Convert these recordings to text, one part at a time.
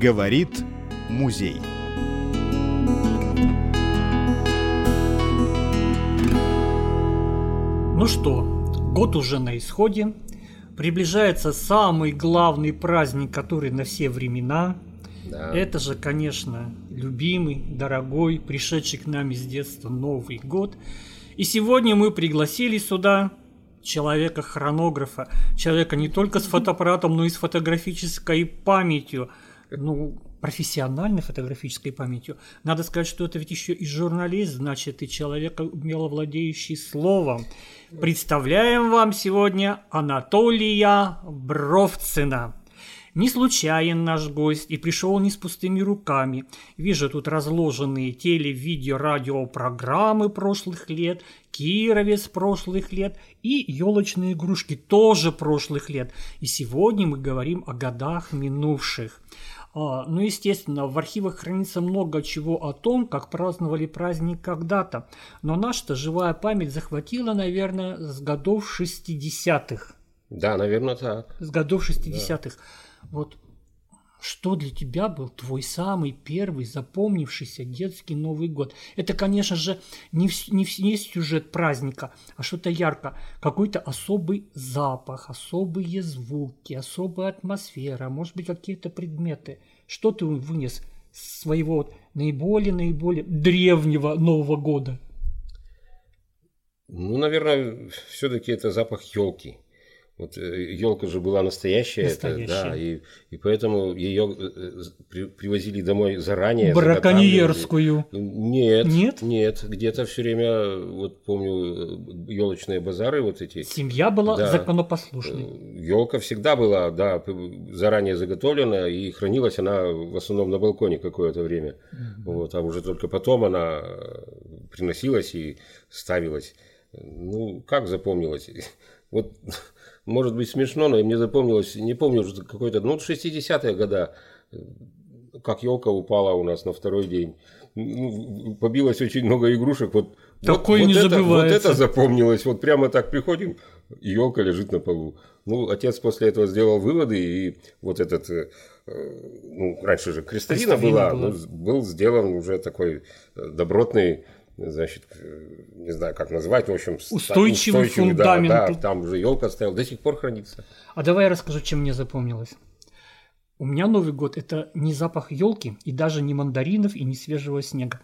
Говорит музей. Ну что, год уже на исходе. Приближается самый главный праздник, который на все времена. Да. Это же, конечно, любимый, дорогой, пришедший к нам из детства Новый год. И сегодня мы пригласили сюда человека-хронографа, человека не только с фотоаппаратом, но и с фотографической памятью, ну, профессиональной фотографической памятью. Надо сказать, что это ведь еще и журналист, значит, и человек, умело владеющий словом. Представляем вам сегодня Анатолия Бровцина. Не случайен наш гость и пришел не с пустыми руками. Вижу тут разложенные теле, видео, радиопрограммы прошлых лет, Кировец прошлых лет и елочные игрушки тоже прошлых лет. И сегодня мы говорим о годах минувших. А, ну, естественно, в архивах хранится много чего о том, как праздновали праздник когда-то. Но наша живая память захватила, наверное, с годов 60-х. Да, наверное, так. С годов 60-х. Вот что для тебя был твой самый первый запомнившийся детский Новый год? Это, конечно же, не, не, не сюжет праздника, а что-то ярко. Какой-то особый запах, особые звуки, особая атмосфера, может быть, какие-то предметы. Что ты вынес своего вот наиболее-наиболее древнего Нового года? Ну, наверное, все-таки это запах елки. Вот елка э, же была настоящая, настоящая. Это, да, и, и поэтому ее э, при, привозили домой заранее. Браконьерскую. Нет, нет, нет, где-то все время, вот помню, елочные базары вот эти. Семья была да, законопослушной. Елка всегда была, да, заранее заготовлена и хранилась она в основном на балконе какое-то время. Угу. Вот, а уже только потом она приносилась и ставилась. Ну, как запомнилась? Вот может быть смешно, но мне запомнилось, не помню уже какой-то, ну, 60-е года, как елка упала у нас на второй день. Ну, побилось очень много игрушек. Вот, Такое вот, не вот это, забывается. Вот это запомнилось. Вот прямо так приходим, елка лежит на полу. Ну, отец после этого сделал выводы, и вот этот, э, ну, раньше же крестовина, крестовина была, была. Ну, был сделан уже такой добротный значит, не знаю, как назвать, в общем, устойчивый, устойчивый фундамент. Да, да, там уже елка стояла, до сих пор хранится. А давай я расскажу, чем мне запомнилось. У меня Новый год – это не запах елки и даже не мандаринов и не свежего снега.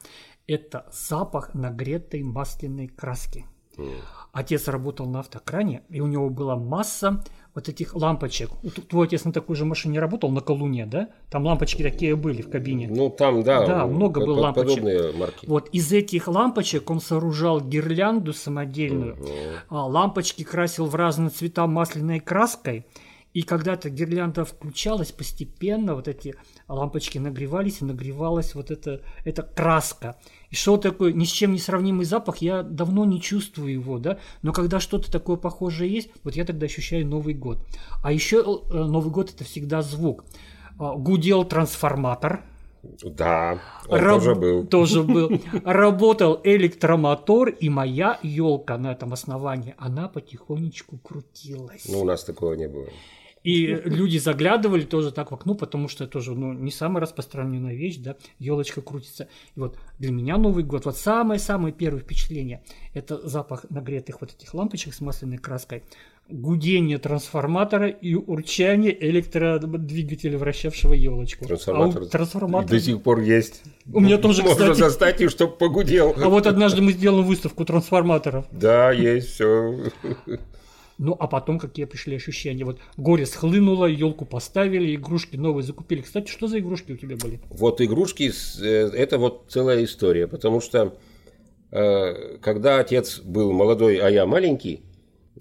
Это запах нагретой масляной краски. Mm. Отец работал на автокране, и у него была масса вот этих лампочек. Твой отец на такой же машине работал, на Колуне, да? Там лампочки такие были в кабине. Ну, там, да. Да, много было лампочек. Подобные марки. Вот из этих лампочек он сооружал гирлянду самодельную. Угу. А, лампочки красил в разные цвета масляной краской. И когда-то гирлянда включалась постепенно, вот эти лампочки нагревались, и нагревалась вот эта, эта краска. И что такое ни с чем не сравнимый запах, я давно не чувствую его, да, но когда что-то такое похожее есть, вот я тогда ощущаю Новый год. А еще э, Новый год это всегда звук. А, гудел трансформатор, да, он Раб... тоже был. Тоже был. Работал электромотор, и моя елка на этом основании, она потихонечку крутилась. Ну, у нас такого не было. И люди заглядывали тоже так в окно, потому что это тоже ну, не самая распространенная вещь, да, елочка крутится. И вот для меня Новый год, вот самое-самое первое впечатление, это запах нагретых вот этих лампочек с масляной краской, гудение трансформатора и урчание электродвигателя, вращавшего елочку. Трансформатор, а трансформатор до сих пор есть. У меня тоже, Можно кстати. достать и чтобы погудел. А вот однажды мы сделаем выставку трансформаторов. Да, есть все. Ну, а потом какие пришли ощущения? Вот горе схлынуло, елку поставили, игрушки новые закупили. Кстати, что за игрушки у тебя были? Вот игрушки, э, это вот целая история, потому что э, когда отец был молодой, а я маленький,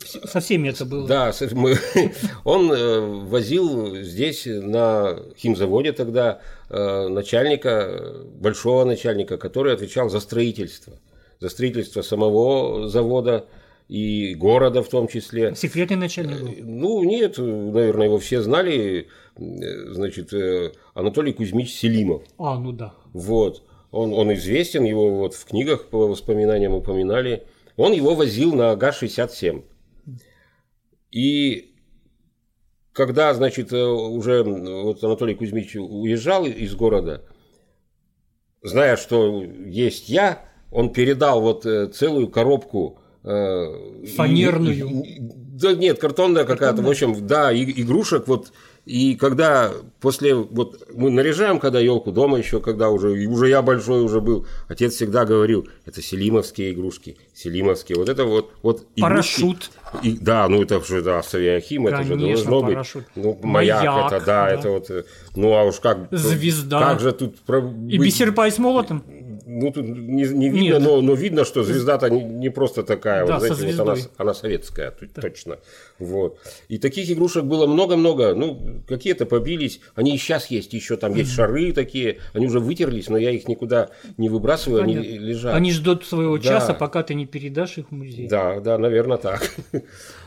со всеми это было. Да, мы, он э, возил здесь на химзаводе тогда начальника, большого начальника, который отвечал за строительство. За строительство самого завода, и города в том числе. Секретный начальник был? Ну, нет, наверное, его все знали. Значит, Анатолий Кузьмич Селимов. А, ну да. Вот. Он, он известен, его вот в книгах по воспоминаниям упоминали. Он его возил на ГАЗ-67. И когда, значит, э, уже вот Анатолий Кузьмич уезжал из города, зная, что есть я, он передал вот э, целую коробку э, Фанерную. и- и- да нет, картонная какая-то, в общем, да, и- игрушек вот. И когда после, вот мы наряжаем, когда елку дома еще, когда уже, и уже я большой уже был, отец всегда говорил, это селимовские игрушки, селимовские, вот это вот, вот игрушки. Парашют. И, да, ну это же, да, Савиахим, это же должно быть. парашют. Ну, маяк, Маяк, это, да, да. это вот, э, ну а уж как... Звезда. Как же тут... И быть- и с молотом? Ну, тут не, не видно, Нет. но, но видно, что звезда-то не, не просто такая, Да, вот, знаете, вот она, она советская, т- точно. Вот. И таких игрушек было много-много. Ну, какие-то побились, они и сейчас есть, еще там есть шары такие, они уже вытерлись, но я их никуда не выбрасываю, они Понятно. лежат. Они ждут своего Да. часа, пока ты не передашь их в музей. Да, да, наверное, так.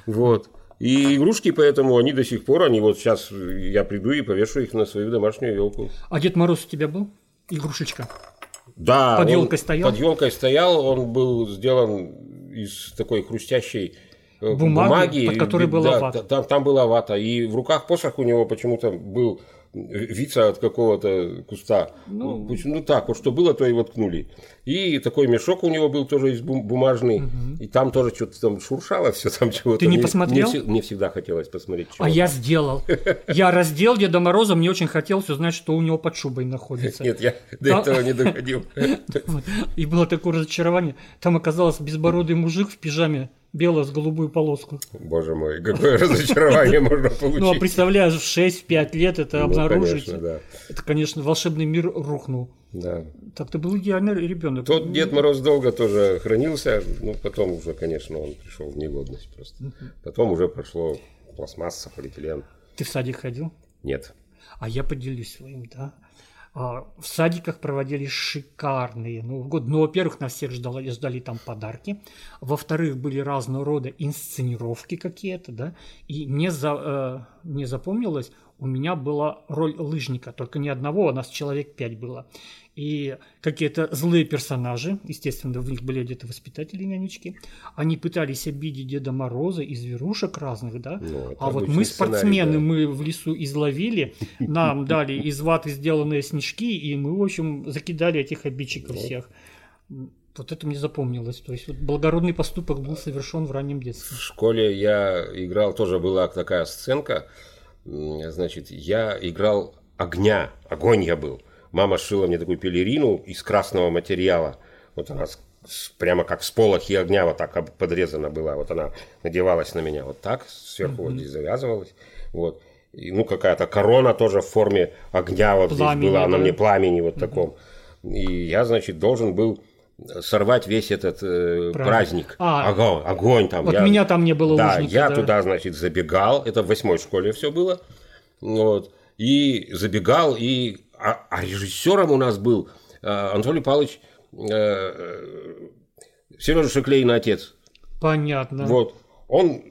Вот. И игрушки, поэтому они до сих пор, они вот сейчас я приду и повешу их на свою домашнюю елку. А Дед Мороз у тебя был? Игрушечка. Да, Под он ёлкой стоял? Под елкой стоял, он был сделан из такой хрустящей э, Бумаги, под которой была да, вата. та- Там, там была вата. И в руках посох у него почему-то был вица от какого-то куста. Ну, пусть- ну так, вот что было, то и воткнули. И такой мешок у него был тоже из бум- бумажный. И там тоже что-то там шуршало все там чего-то. Ты не Мне- посмотрел? Мне, мне всегда хотелось посмотреть. чего А я сделал. Я раздел Деда Мороза, мне очень хотелось узнать, что у него под шубой находится. Нет, я до этого не доходил. И было такое разочарование. Там оказался безбородый мужик в пижаме, белая с голубую полоску. Боже мой, какое разочарование можно получить. Ну, а представляешь, в 6-5 лет это Ну, обнаружить. Это, конечно, волшебный мир рухнул. Да. Так ты был идеальный ребенок. Тот Дед Мороз долго тоже хранился, ну, потом уже, конечно, он пришел в негодность просто. Потом уже прошло пластмасса, полиэтилен. Ты в садик ходил? Нет. А я поделюсь своим, да. А, В садиках проводили шикарные Новый год. Ну, во-первых, нас всех ждали, ждали там подарки. Во-вторых, были разного рода инсценировки какие-то, да. И мне, за, э, мне запомнилось, у меня была роль лыжника, только не одного, а нас человек пять было. И какие-то злые персонажи, естественно, в них были где-то воспитатели нянечки, они пытались обидеть Деда Мороза и зверушек разных, да. Ну, а вот мы спортсмены, да. мы в лесу изловили, нам дали из ваты сделанные снежки, и мы, в общем, закидали этих обидчиков всех. Вот это мне запомнилось. То есть вот благородный поступок был совершен в раннем детстве. В школе я играл, тоже была такая сценка, значит, я играл огня, огонь я был. Мама сшила мне такую пелерину из красного материала. Вот она прямо как с полохи огня вот так подрезана была. Вот она надевалась на меня вот так, сверху вот здесь завязывалась. Вот. И, ну, какая-то корона тоже в форме огня вот Пламени, здесь была, на да. мне пламени вот таком. И я, значит, должен был сорвать весь этот э, Праздник. праздник. А. огонь, огонь там. Вот Я- меня там не было да, лыжника, я да. туда, значит, забегал. Это в восьмой школе все было. Вот. И забегал, и... А, а режиссером у нас был э, Анатолий Павлович э, Сережа Шеклейный отец. Понятно. Вот. Он,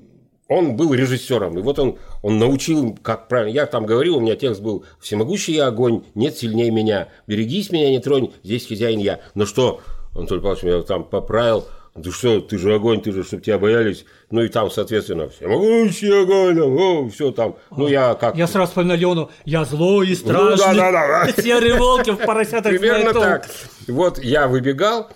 он был режиссером. И вот он, он научил, как правильно. Я там говорил, у меня текст был «Всемогущий я огонь, нет сильнее меня. Берегись меня, не тронь, здесь хозяин я». Ну что, Анатолий Павлович меня там поправил. Ты что, ты же огонь, ты же, чтобы тебя боялись. Ну и там, соответственно, всемогущий огонь, о, все там. Ну я как... Я сразу вспоминал Лену. Я злой и страшный. Ну, да-да-да. Серый волк в поросятах Примерно так. Вот я выбегал,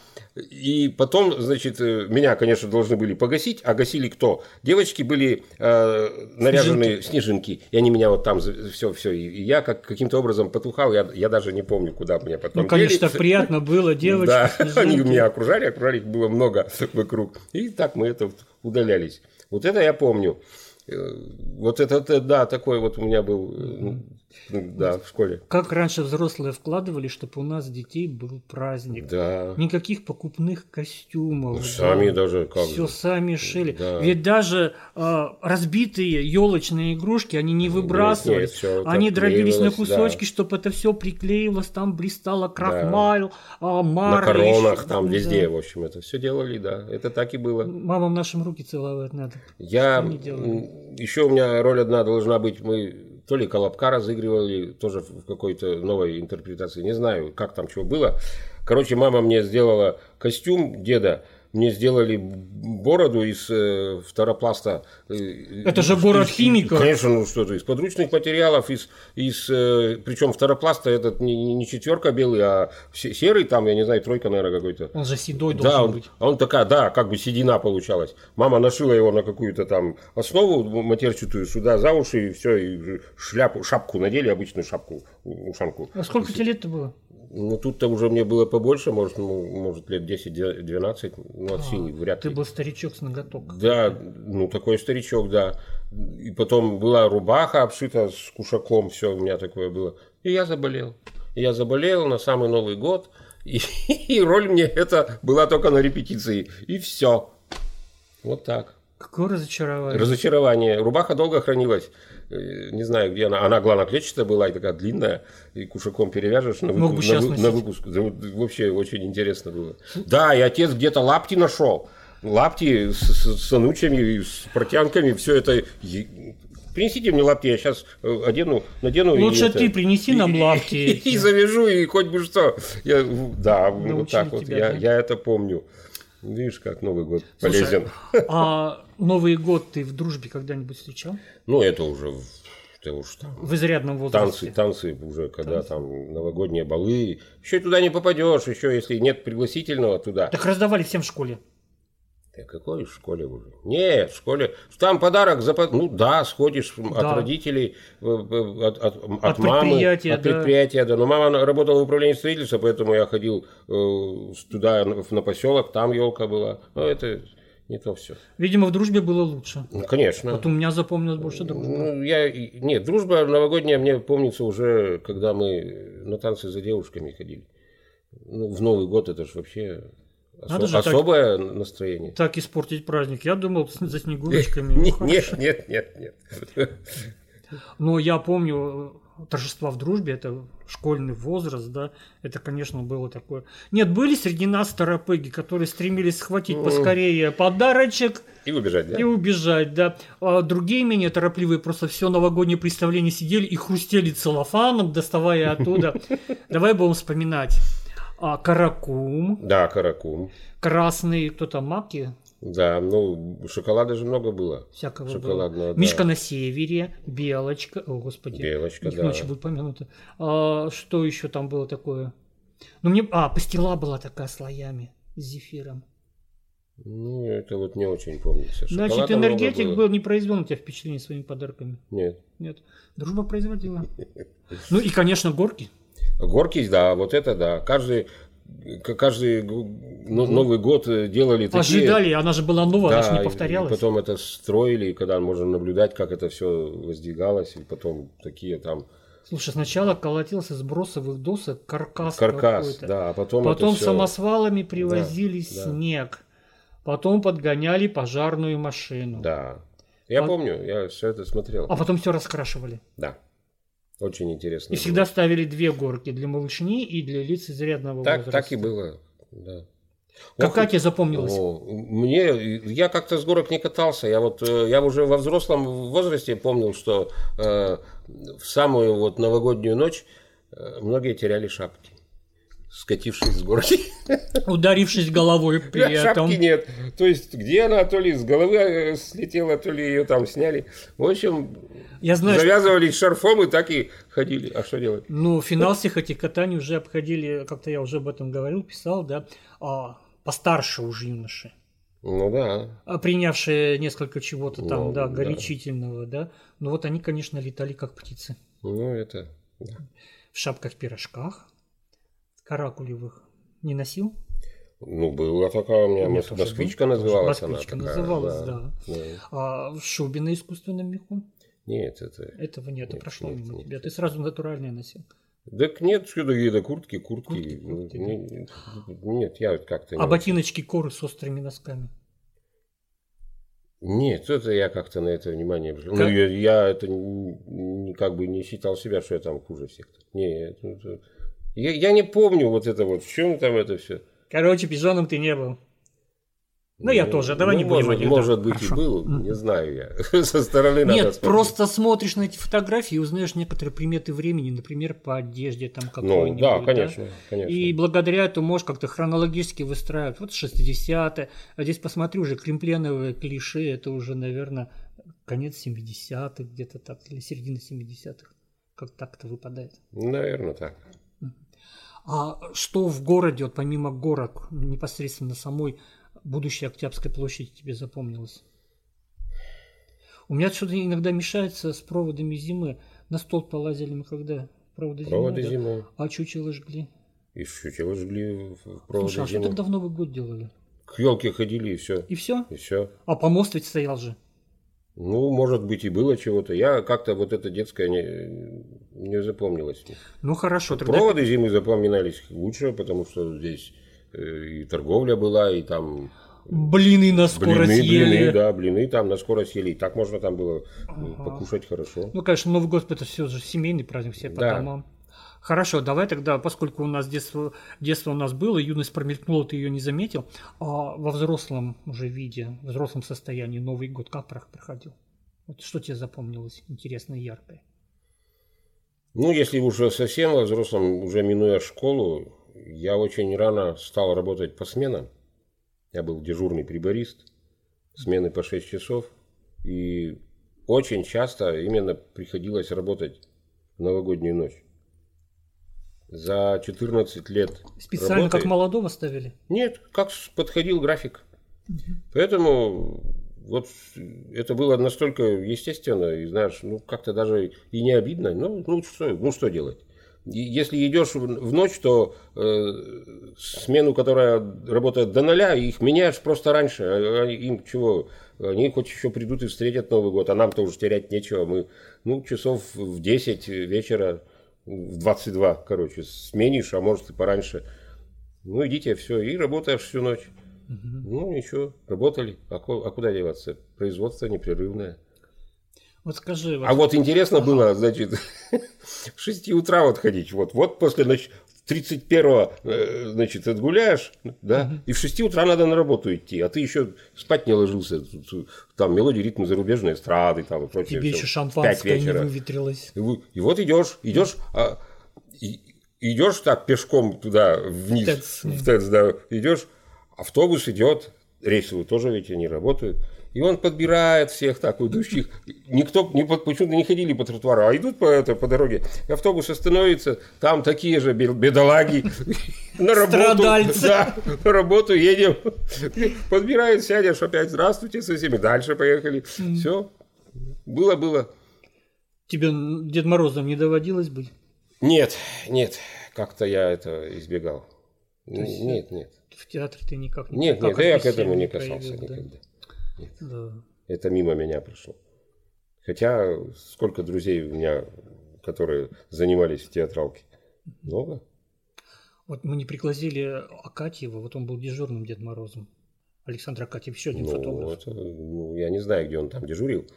и потом, значит, э, меня, конечно, должны были погасить, а гасили кто? Девочки были э, наряжены снежинки, и они меня вот там все, все, и я как каким-то образом потухал, я, я даже не помню, куда меня потом Ну, конечно, дели. так приятно было, девочки. Да, они снежинки. меня окружали, окружали их было много вокруг. И так мы это удалялись. Вот это я помню. Э, Вот это, это, да, такой вот у меня был, э, ну, да, в школе. Как раньше взрослые вкладывали, чтобы у нас детей был праздник. Да. Никаких покупных костюмов. Ну, сами даже как Все же. сами шили. Да. Ведь даже э, разбитые елочные игрушки они не выбрасывались. нет, это они дробились на клеилось, да. кусочки, чтобы это все приклеилось, там блистало крахмаль, а, На марля коронах, ещё. там Да. везде, в общем, это все делали, да. Это так и было. Мамам нашим руки целовать надо. Я еще у меня роль одна должна быть. Мы то ли Колобка разыгрывали, тоже в какой-то новой интерпретации. Не знаю, как там чего было. Короче, мама мне сделала костюм деда мне сделали бороду из э, фторопласта. э, Это же из- город из- химиков. Конечно, ну что-то, из подручных материалов, из, из э, причем фторопласта этот не, не четверка белый, а се- серый там, я не знаю, тройка, наверное, какой-то. Он же седой должен Да, он, быть. а он такая, да, как бы седина получалась. Мама нашила его на какую-то там основу матерчатую сюда за уши, и все, и шляпу, шапку надели, обычную шапку, ушанку. А сколько тебе лет-то было? Ну, тут-то уже мне было побольше, может, ну, может лет 10-12, ну, от силы, вряд А, Ты ли. был старичок с ноготок. Да, ну, такой старичок, да. И потом была рубаха обшита с кушаком, все у меня такое было. И я заболел. И я заболел на самый Новый год, и, и роль мне это была только на репетиции. И все. Вот так. Какое разочарование. Разочарование. Рубаха долго хранилась. Э, Не знаю, где она. Она гланоклетчатая была и такая длинная. И кушаком перевяжешь на, выку- на, вы- на выпуск. Вообще очень интересно было. Да, и отец где-то лапти нашел. Лапти с, с, с анучами, с портянками. Все это... Принесите мне лапти, я сейчас одену, надену. и Лучше это- ты принеси нам и- лапти И, завяжу, и хоть бы что. Я, да, вот так вот. я это помню. Видишь, как Новый год Слушай, полезен. А Новый год ты в дружбе когда-нибудь встречал? Ну, это уже, в- это уж там, В изрядном возрасте. танцы, танцы уже, когда там новогодние балы. Еще туда не попадешь, еще если нет пригласительного туда. Так раздавали всем в школе. Да какой в школе уже? Нет, в школе. Там подарок за... Ну да, сходишь Да. от родителей, э, э, от, от, от От мамы, предприятия, от да. предприятия, да. Но мама работала в управлении строительства, поэтому я ходил э, туда, на, поселок, там елка была. Но это не то все. Видимо, в дружбе было лучше. Ну, конечно. Вот у меня запомнилось больше дружбы. Ну, я... Нет, дружба новогодняя мне помнится уже, когда мы на танцы за девушками ходили. Ну, в Новый год это же вообще осо- Надо же так- особое настроение. Так испортить праздник. Я думал за снегурочками. Нет, нет, нет, нет, нет. Но я помню торжества в дружбе, это школьный возраст, да, это, конечно, было такое. Нет, были среди нас торопыги, которые стремились схватить поскорее подарочек И убежать, да? и убежать, да. А другие менее торопливые просто все новогоднее представление сидели и хрустели целлофаном, доставая оттуда. Давай будем вспоминать. А, каракум, Да, каракум. красный, кто там, маки, Да, ну, шоколада же много было. всякого Шоколадного, было. да. Мишка на севере, белочка, о господи, Белочка, да. ночью будет помянуто. А, что еще там было такое? Ну мне, а, пастила была такая слоями с зефиром. Ну, это вот не очень помнится. Значит, Шоколада энергетик был не произвел на тебя впечатление своими подарками. Нет. Нет, дружба производила. Ну и, конечно, горки. Горки, да, вот это да. Каждый, каждый Новый год э, делали такие... Ожидали, она же была новая, она же Да, не и повторялась. потом это строили, и когда можно наблюдать, как это все воздвигалось, и потом такие там Слушай, сначала колотился с бросовых досок каркас, каркас, какой-то. да, а потом, Потом это всё- самосвалами привозили да. снег. Потом подгоняли пожарную машину. Да. Я А- помню, я все это смотрел. А потом все раскрашивали. Да. Очень интересно. И было. всегда ставили две горки для малышни и для лиц изрядного так, возраста. так и было. Да. Какая Ох, тебе запомнилась? О, мне, я как-то с горок не катался. Я вот, э, я уже во взрослом возрасте помнил, что э, в самую вот новогоднюю ночь э, многие теряли шапки, скатившись с горки. Ударившись головой при этом. Шапки нет. То есть, где она, то ли с головы э, слетела, то ли ее там сняли. В общем, Я знаю, что- завязывались шарфом и так и ходили. А что делать? Ну, финал всех этих катаний уже обходили, как-то я уже об этом говорил, писал, да, а, постарше уже юноши. Ну да. А принявшие несколько чего-то там, Ну, да, да. горячительного, да. Но вот они, конечно, летали как птицы. Ну это. В шапках-пирожках, каракулевых. Не носил? Ну, была такая у меня, У меня москвичка был. называлась Москвичка она. такая, называлась, да. Да. А в шубе на искусственном меху? Нет, это... Этого нет, Нет, прошло нет, мимо нет. тебя. Ты сразу натуральное носил. Так нет, сюда какие-то куртки, куртки. Куртки, Ну, куртки, не- Нет, я как-то не... А ботиночки коры с острыми носками? Нет, это я как-то на это внимание обратил. Как- Ну, я, я это н- н- как бы не считал себя, что я там хуже всех. Нет, это- я, я не помню вот это вот, в чем там это все. Короче, пижоном ты не был. Ну, я тоже, давай ну, не будем может, может быть Хорошо. и был, не знаю я. Со стороны надо Нет, смотреть. просто смотришь на эти фотографии и узнаешь некоторые приметы времени, например, по одежде там Ну, какой-нибудь. да, конечно, конечно. И благодаря этому можешь как-то хронологически выстраивать. Вот 60-е, а здесь посмотри уже кремпленовые клише, это уже, наверное, конец 70-х, где-то так, или середина 70-х. Как так-то выпадает. Наверное, так. А что в городе, вот помимо горок, непосредственно самой будущей Октябрьской площади тебе запомнилось? У меня что-то иногда мешается с проводами зимы. На стол полазили мы когда? Проводы зимы. Проводы да? А чучело жгли. И чучело жгли в проводы Слушай, а что зимой. тогда в Новый год делали? К елке ходили и все. И все? И все. А помост ведь стоял же. Ну, может быть, и было чего-то. Я как-то вот это детское не, не запомнилось. Ну хорошо, тогда Проводы зимы запоминались лучше, потому что здесь и торговля была, и там блины на скорость блины, ели. блины, да, блины там на скорость ели. И так можно там было э, покушать хорошо. Ну, конечно, Новый год это все же семейный праздник, все по Да. домам. Хорошо, давай тогда, поскольку у нас детство, детство у нас было, юность промелькнула, ты ее не заметил, а во взрослом уже виде, в взрослом состоянии Новый год как про- проходил? Вот что тебе запомнилось интересное и яркое? Ну, если уже совсем во взрослом, уже минуя школу, я очень рано стал работать по сменам. Я был дежурный приборист, смены по 6 часов. И очень часто именно приходилось работать в новогоднюю ночь. За 14 лет Специально работы- как молодого ставили? Нет, как подходил график. Поэтому вот это было настолько естественно, и знаешь, ну как-то даже и не обидно. Ну, ну что, ну что делать? Если идешь в ночь, то э, смену, которая работает до ноля, их меняешь просто раньше. А- а Им чего? Они хоть еще придут и встретят Новый год, а нам-то уже терять нечего. Мы, ну, часов в 10 вечера, в 22, короче, сменишь, а может и пораньше. Ну, идите, все, и работаешь всю ночь. Ну, ничего, работали. А, а куда деваться? Производство непрерывное. Вот скажи, вот, А вот интересно было, значит, в 6 утра вот ходить. Вот, вот после значит, 31-го, э, значит, отгуляешь, да, и в 6 утра надо на работу идти, а ты еще спать не ложился. Там мелодии, ритмы зарубежной эстрады там и прочее. тебе всё. еще В шампанское не выветрилось. И, и вот идешь, идешь, а, и- идешь так пешком туда вниз, ТЭЦ. в ТЭЦ, да, идешь, автобус идет, рейсовый тоже ведь они работают, и он подбирает всех так идущих. Никто не, по- почему-то не ходили по тротуару, а идут по, это, по дороге. И автобус остановится, там такие же бе- бедолаги на работу. Да, на работу едем. Подбирают, сядешь опять, здравствуйте со всеми, дальше поехали. Все, было-было. Тебе Дед Морозом не доводилось быть? Нет, нет, как-то я это избегал. Есть, Нет, нет. В театре ты никак не Нет, нет, я к этому не касался да? Никогда. Да. Это мимо меня прошло. Хотя сколько друзей у меня, которые занимались в театралке? Много? Вот мы не пригласили Акатьева, вот он был дежурным Дед Морозом. Александр Акатьев, еще один Ну, фотограф. это, ну, я не знаю, где он там дежурил.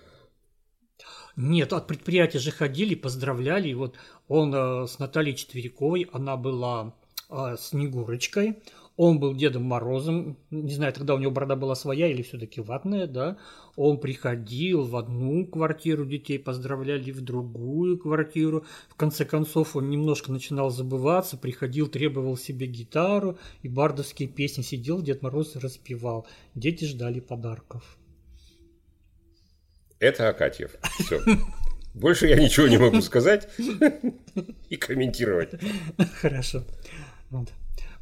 Нет, от предприятия же ходили, поздравляли. И вот он э, с Натальей Четвериковой, она была э, Снегурочкой, он был Дедом Морозом. Не знаю, тогда у него борода была своя или все-таки ватная, да. Он приходил в одну квартиру детей, поздравляли в другую квартиру. В конце концов, он немножко начинал забываться, приходил, требовал себе гитару и бардовские песни сидел, Дед Мороз распевал. Дети ждали подарков. Это Акатьев. Все. Больше я ничего не могу сказать и комментировать. Хорошо. Вот.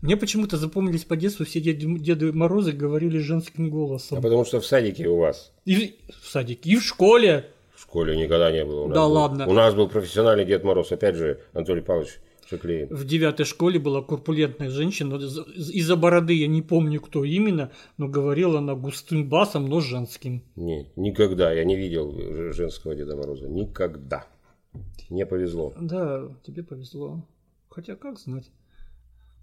Мне почему-то запомнились по детству все Деды, Деды Морозы говорили женским А голосом. потому что в садике у вас И в садике, и в школе. в школе никогда не было. У нас Да был- ладно. У нас был профессиональный Дед Мороз. Опять же, Анатолий Павлович Шеклеин. В девятой школе была корпулентная женщина. из- Из-за бороды я не помню, кто именно, но говорила она густым басом, но женским. Нет, никогда. Я не видел женского Деда Мороза. Никогда. Не повезло. Да, тебе повезло. Хотя как знать.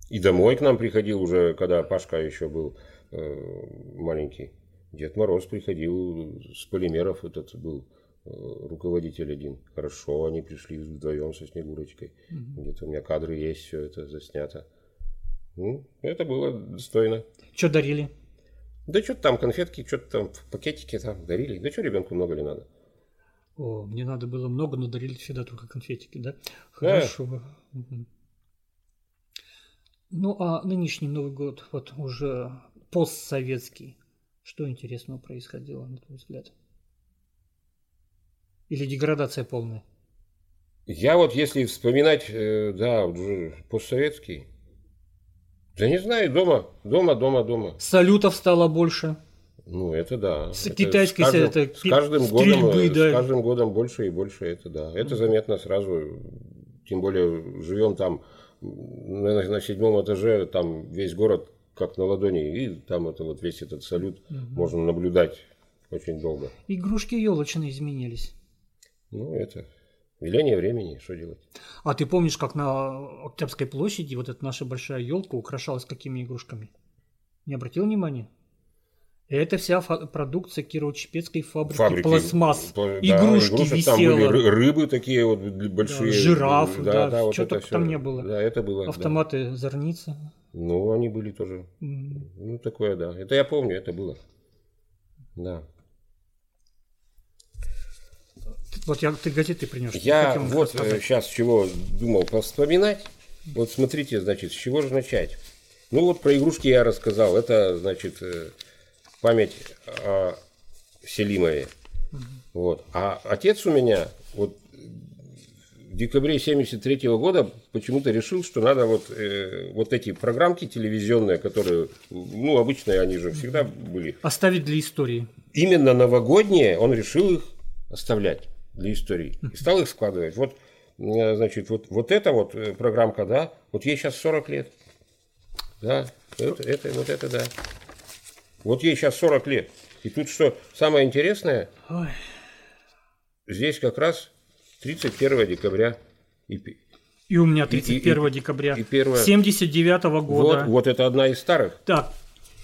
И домой к нам приходил уже, когда Пашка еще был э, маленький. Дед Мороз приходил с полимеров, этот был э, руководитель один. Хорошо, они пришли вдвоем со Снегурочкой. Где-то у меня кадры есть, все это заснято. Ну, это было достойно. Что дарили? Да что-то там конфетки, что-то там в пакетике там дарили. Да что ребенку много ли надо? О, мне надо было много, но дарили всегда только конфетики, да? Хорошо. Мгм. Ну, а нынешний Новый год, вот уже постсоветский, что интересного происходило, на твой взгляд? Или деградация полная? Я вот если вспоминать, э, да, уже постсоветский, да не знаю, дома, дома, дома, дома. Салютов стало больше. Ну, это да. С Это китайской с каждым, это с каждым стрельбы, годом, э, да. с каждым годом больше и больше это, да. Это заметно сразу. Тем более живем там на, на седьмом этаже, там весь город как на ладони, и там это вот весь этот салют можно наблюдать очень долго. Игрушки елочные изменились. Ну, это веление времени, что делать? А ты помнишь, как на Октябрьской площади вот эта наша большая елка украшалась какими игрушками? Не обратил внимания? Это вся продукция Кирово-Чепецкой фабрики, Фабрики. пластмасс. Да, Игрушки игрушек там были, рыбы такие вот большие. жирафы, да, вот чё это только всё. там не было. Да, это было. да. Автоматы зорницы. Ну, они были тоже. Ну, такое, да. Это я помню, это было. Да. Вот я, ты газеты принес. Я вот рассказать. сейчас чего думал повспоминать. Вот смотрите, значит, с чего же начать? Ну вот про игрушки я рассказал. Это, значит, э, память о Селимове. Вот. А отец у меня вот в декабре 73 года почему-то решил, что надо вот, э, вот эти программки телевизионные, которые, ну, обычные они же всегда были, Оставить для истории. именно новогодние, он решил их оставлять для истории. И стал их складывать. Вот, э, значит, вот, вот эта вот э, программка, да, вот ей сейчас 40 лет. Да, это, это, вот это, да. Вот ей сейчас 40 лет. И тут что самое интересное, Ой. здесь как раз 31 декабря. И, И у меня И- и- 31 и- декабря и первое- 79 года. вот, вот это одна из старых. Так,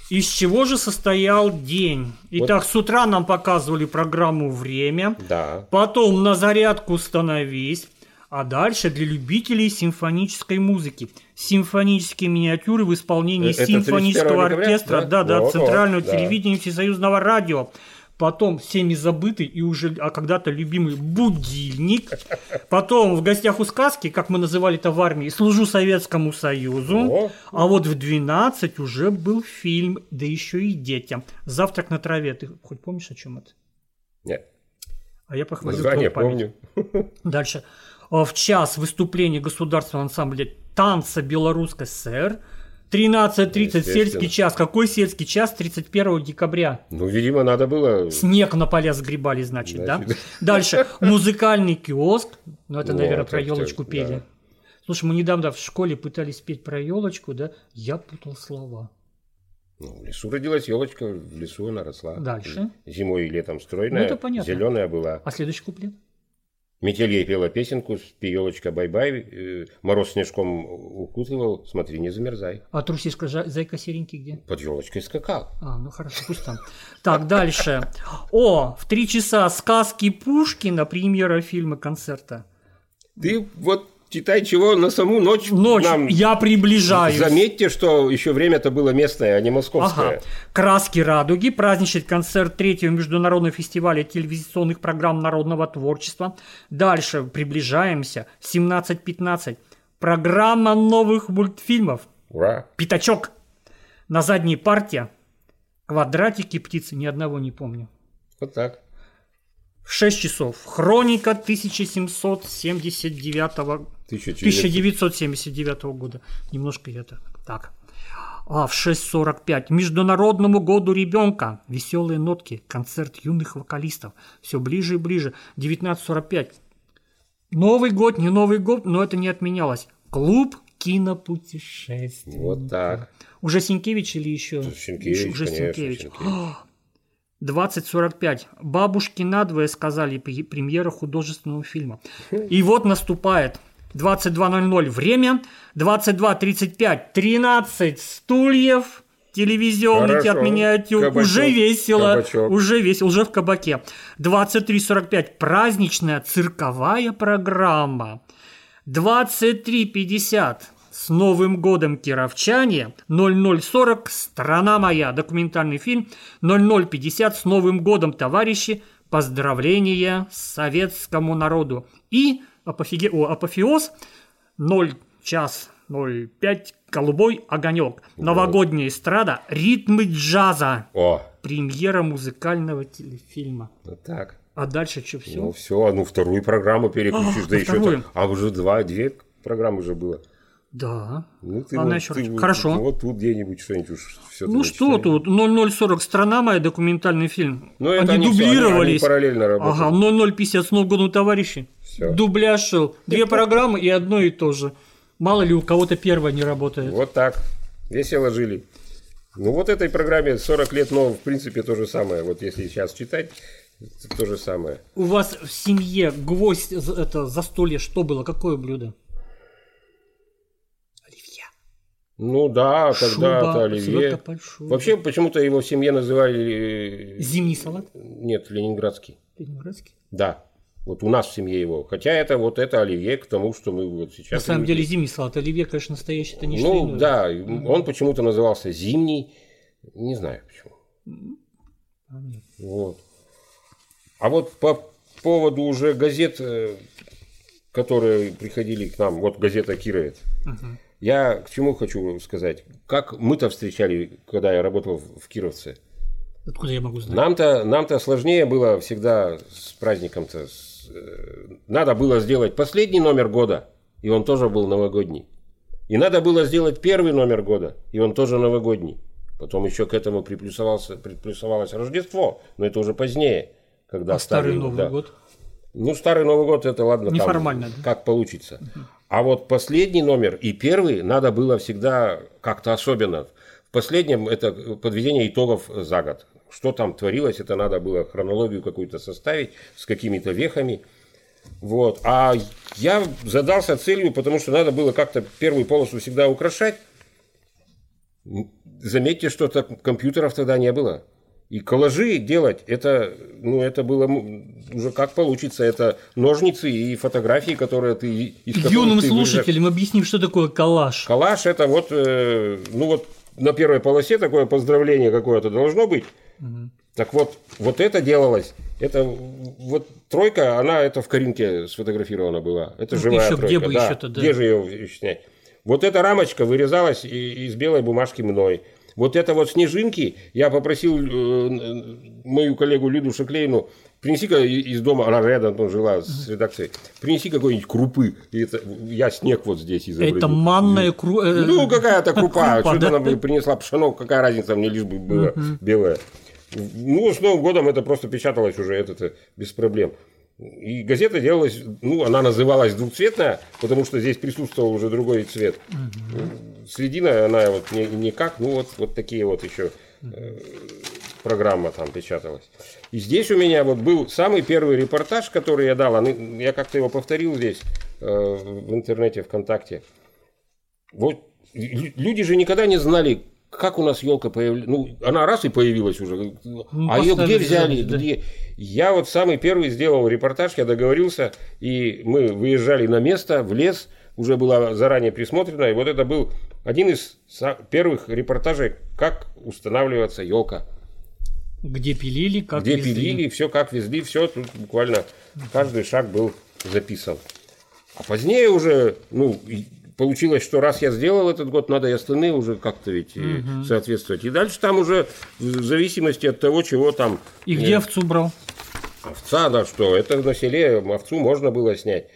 из чего же состоял день? Итак, с утра нам показывали программу «Время», Да. потом на зарядку становись, а дальше для любителей симфонической музыки. Симфонические миниатюры в исполнении это симфонического 31 декабря, оркестра, да? да, да, Вот, Центрального вот, да. телевидения Всесоюзного радио. Потом всеми забытый и уже а когда-то любимый будильник. Потом в гостях у сказки, как мы называли это в армии, служу Советскому Союзу. О. А вот в 12 уже был фильм, да еще и детям. Завтрак на траве. Ты хоть помнишь, о чем это? Нет. А я похвалил Название помню. Дальше. А, В час выступления государственного ансамбля танца Белорусской ССР. 13.30 Естественно. сельский час. Какой сельский час? 31 декабря. Ну, видимо, надо было... Снег на поля сгребали, значит, да? Значит. Дальше. Музыкальный киоск. Ну, это, наверное, про елочку пели. да. Слушай, мы недавно в школе пытались петь про елочку, да? Я путал слова. Ну, в лесу родилась елочка, в лесу она росла. Дальше. Зимой и летом стройная, Ну, это понятно. зеленая была. А следующий куплет? Метель ей пела песенку, спи, елочка, бай-бай, э, мороз снежком укутывал, смотри, не замерзай. А трусишка зайка серенький где? Под елочкой скакал. А, ну хорошо, пусть там. Так, дальше. О, в три часа сказки Пушкина, премьера фильма концерта. Ты вот читай чего на саму ночь. Ночь, нам я приближаюсь. Заметьте, что еще время-то было местное, а не Ага. московское. Краски радуги, праздничный концерт третьего международного фестиваля телевизионных программ народного творчества. Дальше приближаемся. 17.15. Программа новых мультфильмов. Ура! Пятачок. На задней парте. Квадратики птицы. Ни одного не помню. Вот так. В 6 часов. Хроника 1779 1979 года. Немножко я так. так. А в 6.45 Международному году ребенка. Веселые нотки. Концерт юных вокалистов. Все ближе и ближе. 19.45. Новый год, не Новый год, но это не отменялось. Клуб кинопутешествий. Вот так. Уже Сенкевич или еще? Сенкевич, Уже конечно, Сенкевич. Сенкевич. 20.45. Бабушки надвое сказали пре- премьера художественного фильма. И вот наступает 22.00 время, 22.35 13 стульев, телевизионники Хорошо. от миниатюр. Кабачок, Уже весело, кабачок. уже весело, уже в кабаке. 23.45 праздничная цирковая программа. 23.50 С Новым годом, кировчане! 0040 «Страна моя» документальный фильм 0050 «С Новым годом, товарищи!» Поздравления советскому народу. И апофиге... О, апофеоз 0 час 05 «Голубой огонек». Новогодняя эстрада «Ритмы джаза». О, Премьера музыкального телефильма. вот так. А дальше что, все? Ну все, ну вторую программу переключишь, А, да еще там. А уже два, две программы уже было. Да. Ну ты, Она вот, еще ты раз. вот- Хорошо. Вот тут где-нибудь что-нибудь уж все Ну что тут, 0040 «Страна моя», документальный фильм. Ну, они они всё, они- дублировались. они параллельно работают. Ага, 0050 «С Новым годом, товарищи». Всё. Дубляж шел. Две программы и одно и то же. Мало ли у кого-то первое не работает. Вот так. Весело жили. Ну вот этой программе 40 лет, но в принципе то же самое. Вот если сейчас читать, это то же самое. У вас в семье гвоздь, это застолье, что было? Какое блюдо? Оливье. Ну да, когда-то Оливье. Вообще почему-то его в семье называли... э, Зимний салат? Нет, ленинградский. Ленинградский? Да. Вот у нас в семье его. Хотя это вот это Оливье к тому, что мы вот сейчас... На самом привыкли. деле зимний салат. Оливье, конечно, настоящий, это не Ну иное. да, он почему-то назывался зимний. Не знаю почему. Понятно. Вот. А вот по поводу уже газет, э, которые приходили к нам, вот газета Кировец. Я к чему хочу сказать. Как мы-то встречали, когда я работал в Кировце. Откуда я могу знать? Нам-то, нам-то сложнее было всегда с праздником-то. с, Надо было сделать последний номер года, и он тоже был новогодний. И надо было сделать первый номер года, и он тоже новогодний. Потом еще к этому приплюсовался, приплюсовалось Рождество, но это уже позднее. Когда А старый стали, Новый да. год? Ну, старый Новый год это ладно. там Неформально, да? Как получится. А вот последний номер и первый надо было всегда как-то особенно. Последнем это подведение итогов за год. Что там творилось, это надо было хронологию какую-то составить с какими-то вехами. Вот. А я задался целью, потому что надо было как-то первую полосу всегда украшать. Заметьте, что так компьютеров тогда не было. И коллажи делать, это, ну, это было уже как получится. Это ножницы и фотографии, которые ты... из Юным ты слушателям объясним, что такое коллаж. Коллаж это вот, э, ну вот на первой полосе такое поздравление какое-то должно быть. Так вот, вот это делалось. Это вот тройка, она это в Каринке сфотографирована была. Это ты, живая ещё, тройка. где бы да. ещё-то, да. Где же ее снять? Вот эта рамочка вырезалась из белой бумажки мной. Вот это вот снежинки, я попросил э, мою коллегу Лиду Шеклейну, принеси-ка из дома, она рядом там жила с редакцией, принеси какой-нибудь крупы. И это, я снег вот здесь изобразил. Это манная кру... э, Ну, какая-то крупа. Крупа, Что-то да? она принесла пшено, какая разница, мне лишь бы было белое. Ну, с Новым годом это просто печаталось уже, это без проблем. И газета делалась, ну, она называлась двухцветная, потому что здесь присутствовал уже другой цвет. Средина, она вот не, никак, ну, вот, вот такие вот еще э, программа там печаталась. И здесь у меня вот был самый первый репортаж, который я дал, я как-то его повторил здесь э, в интернете, ВКонтакте. Вот лю- люди же никогда не знали, как у нас елка появилась. Ну, она раз и появилась уже. а ее где взяли? да. Где? Я вот самый первый сделал репортаж, я договорился, и мы выезжали на место, в лес, уже было заранее присмотрено, и вот это был один из первых репортажей, как устанавливаться елка. Где пилили, как Где везли. пилили, все как везли, все тут буквально каждый шаг был записан. А позднее уже, ну, получилось, что раз я сделал этот год, надо и остальные уже как-то ведь э, соответствовать. И дальше там уже в зависимости от того, чего там И где овцу брал? овца, да что, это на селе овцу можно было снять.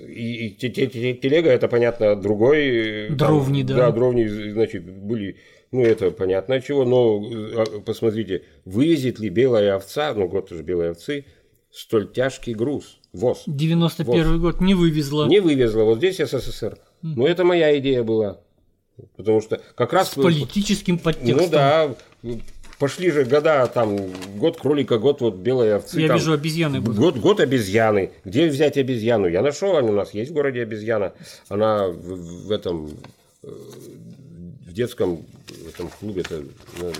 И, и те- те- те- телега, это понятно, другой. э, там, Дровни, да. Да, дровни, значит, были, ну, это понятно чего, но э, посмотрите, вывезет ли белая овца, ну, год уже белой овцы, столь тяжкий груз, воз. 91 год не вывезла. Не вывезла, вот здесь СССР. Ну, это моя идея была. Потому что как раз... С политическим подтекстом. Ну да, пошли же года, там, год кролика, год вот белой овцы. Я там, вижу, обезьяны будут. Год, год обезьяны. Где взять обезьяну? Я нашел, у нас есть в городе обезьяна. Она в, в этом э, детском этом клубе, это, ну,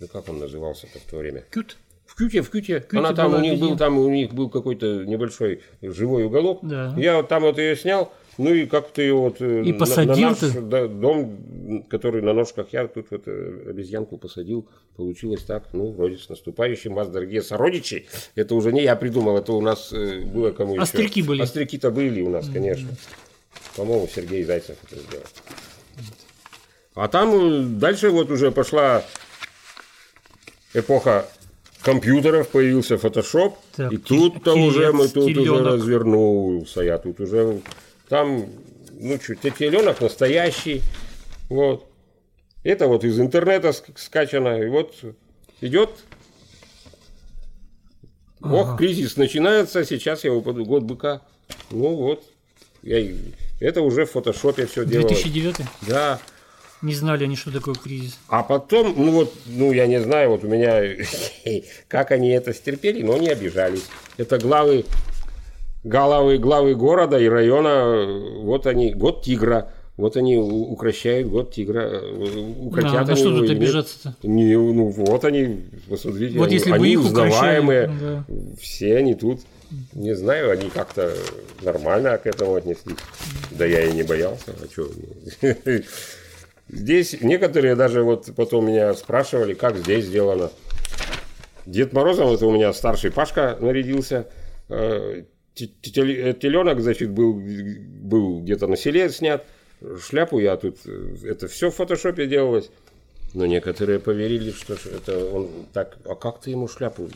да как он назывался-то в то время? Кют. В Кюте, в Кюте. Она там у них был, там у них был какой-то небольшой живой уголок. Да. Я вот там вот ее снял, Ну и как-то ее вот э, И на- посадил на, наш ты? дом, который на ножках я тут вот э, обезьянку посадил, получилось так. Ну, вроде с наступающим вас, дорогие сородичи. Это уже не я придумал, это у нас э, было кому еще. Остряки были. Остряки-то были у нас, конечно. По-моему, Сергей Зайцев это сделал. А там э, дальше вот уже пошла эпоха компьютеров, появился фотошоп, Так, и тут-то уже мы тут уже теленок. развернулся, я тут уже там, ну что, теленок настоящий, вот. Это вот из интернета ск- скачано, и вот идет. Ох, кризис начинается, сейчас я упаду, год быка. Ну вот, я, это уже в фотошопе все делалось. 2009 Да, Не знали они, что такое кризис. а потом, ну вот, ну я не знаю, вот у меня, как они это стерпели, но не обижались. Это главы, главы, главы города и района, вот они, год тигра, вот они укращают год тигра, укротят А, на они что тут обижаться-то? Не, ну вот они, посмотрите, Вот они, если они их узнаваемые, укращали, все они тут, не знаю, они как-то нормально к этому отнеслись. Да я и не боялся, а что? Здесь некоторые даже вот потом меня спрашивали, как здесь сделано. Дед Морозом, это у меня старший Пашка нарядился. Э, те- Теленок, значит, был, был где-то на селе снят. Шляпу я тут, э, это все в фотошопе делалось. Но некоторые поверили, что это он так, а как ты ему шляпу,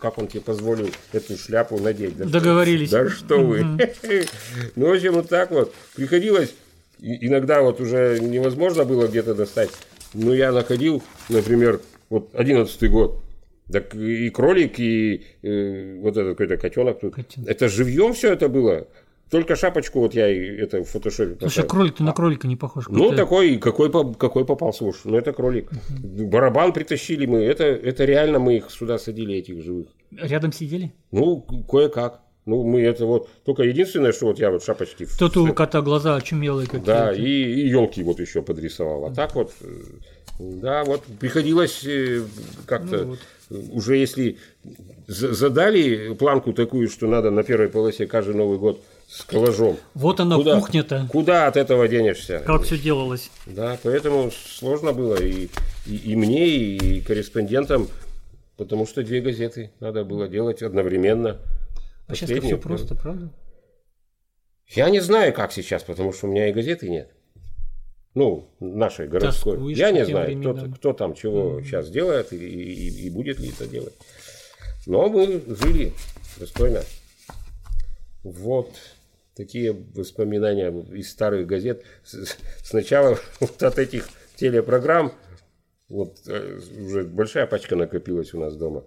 как он тебе позволил эту шляпу надеть? Да что- Договорились. да что вы. Ну, в общем, вот так вот. Приходилось, и- иногда вот уже невозможно было где-то достать. Но я находил, например, вот одиннадцатый год, так и кролик, и э, вот этот какой-то котенок тут. Котенок. Это живьем все это было. Только шапочку вот я и это в фотошопе Слушай, поставил. кролик, ты на кролика не похож. Ну, Какой-то- такой, какой, какой попался уж. Ну, это кролик. Барабан притащили мы. Это, это реально мы их сюда садили, этих живых. Рядом сидели? Ну, кое-как. Ну, мы это вот... Только единственное, что вот я вот шапочки... Тут у кота глаза очумелые какие-то. Да, и, и елки вот еще подрисовал. А так вот... э, Да, вот приходилось э, как-то... Ну вот. Уже если за- задали планку такую, что надо на первой полосе каждый Новый год с коллажом. Вот она Куда, кухня-то. куда от этого денешься? Как все делалось. Да, поэтому сложно было и, и, и мне, и корреспондентам, потому что две газеты надо было делать одновременно. А сейчас Последнюю, все просто, правда? Я не знаю, как сейчас, потому что у меня и газеты нет. Ну, нашей городской. Тоскуешь Я не знаю, кто, кто там чего сейчас делает и, и- и будет ли это делать. Но мы жили достойно. Вот такие воспоминания из старых газет. Сначала вот от этих телепрограмм, вот э, уже большая пачка накопилась у нас дома.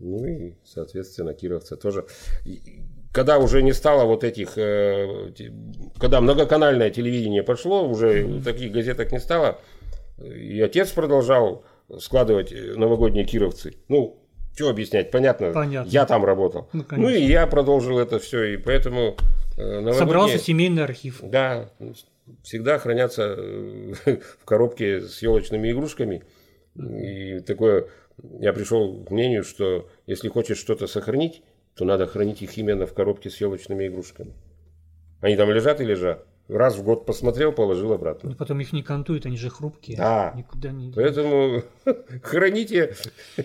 Ну и, соответственно, кировцы тоже. Когда уже не стало вот этих, э, когда многоканальное телевидение пошло, уже таких газеток не стало, и отец продолжал складывать э, новогодние кировцы. Ну, что объяснять, понятно, Понятно. я там работал. Ну, Ну, и я продолжил это все, и поэтому э, новогодние- Собрался семейный архив. да, всегда хранятся в коробке с елочными игрушками. И такое, я пришел к мнению, что если хочешь что-то сохранить, то надо хранить их именно в коробке с елочными игрушками. Они там лежат и лежат. Раз в год посмотрел, положил обратно. И потом их не кантуют, они же хрупкие. Да. Никуда не... Поэтому храните.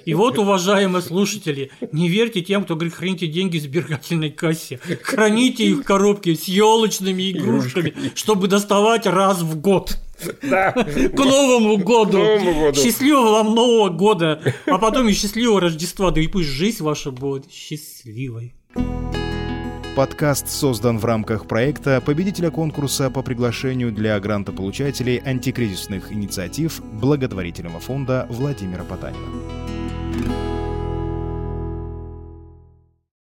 И вот, уважаемые слушатели, не верьте тем, кто говорит, храните деньги в сберегательной кассе. Храните их в коробке с елочными игрушками, чтобы доставать раз в год. Да. К Новому году. Новому году. Счастливого вам Нового года. А потом и счастливого Рождества. Да и пусть жизнь ваша будет счастливой. Подкаст создан в рамках проекта победителя конкурса по приглашению для грантополучателей антикризисных инициатив благотворительного фонда Владимира Потанина.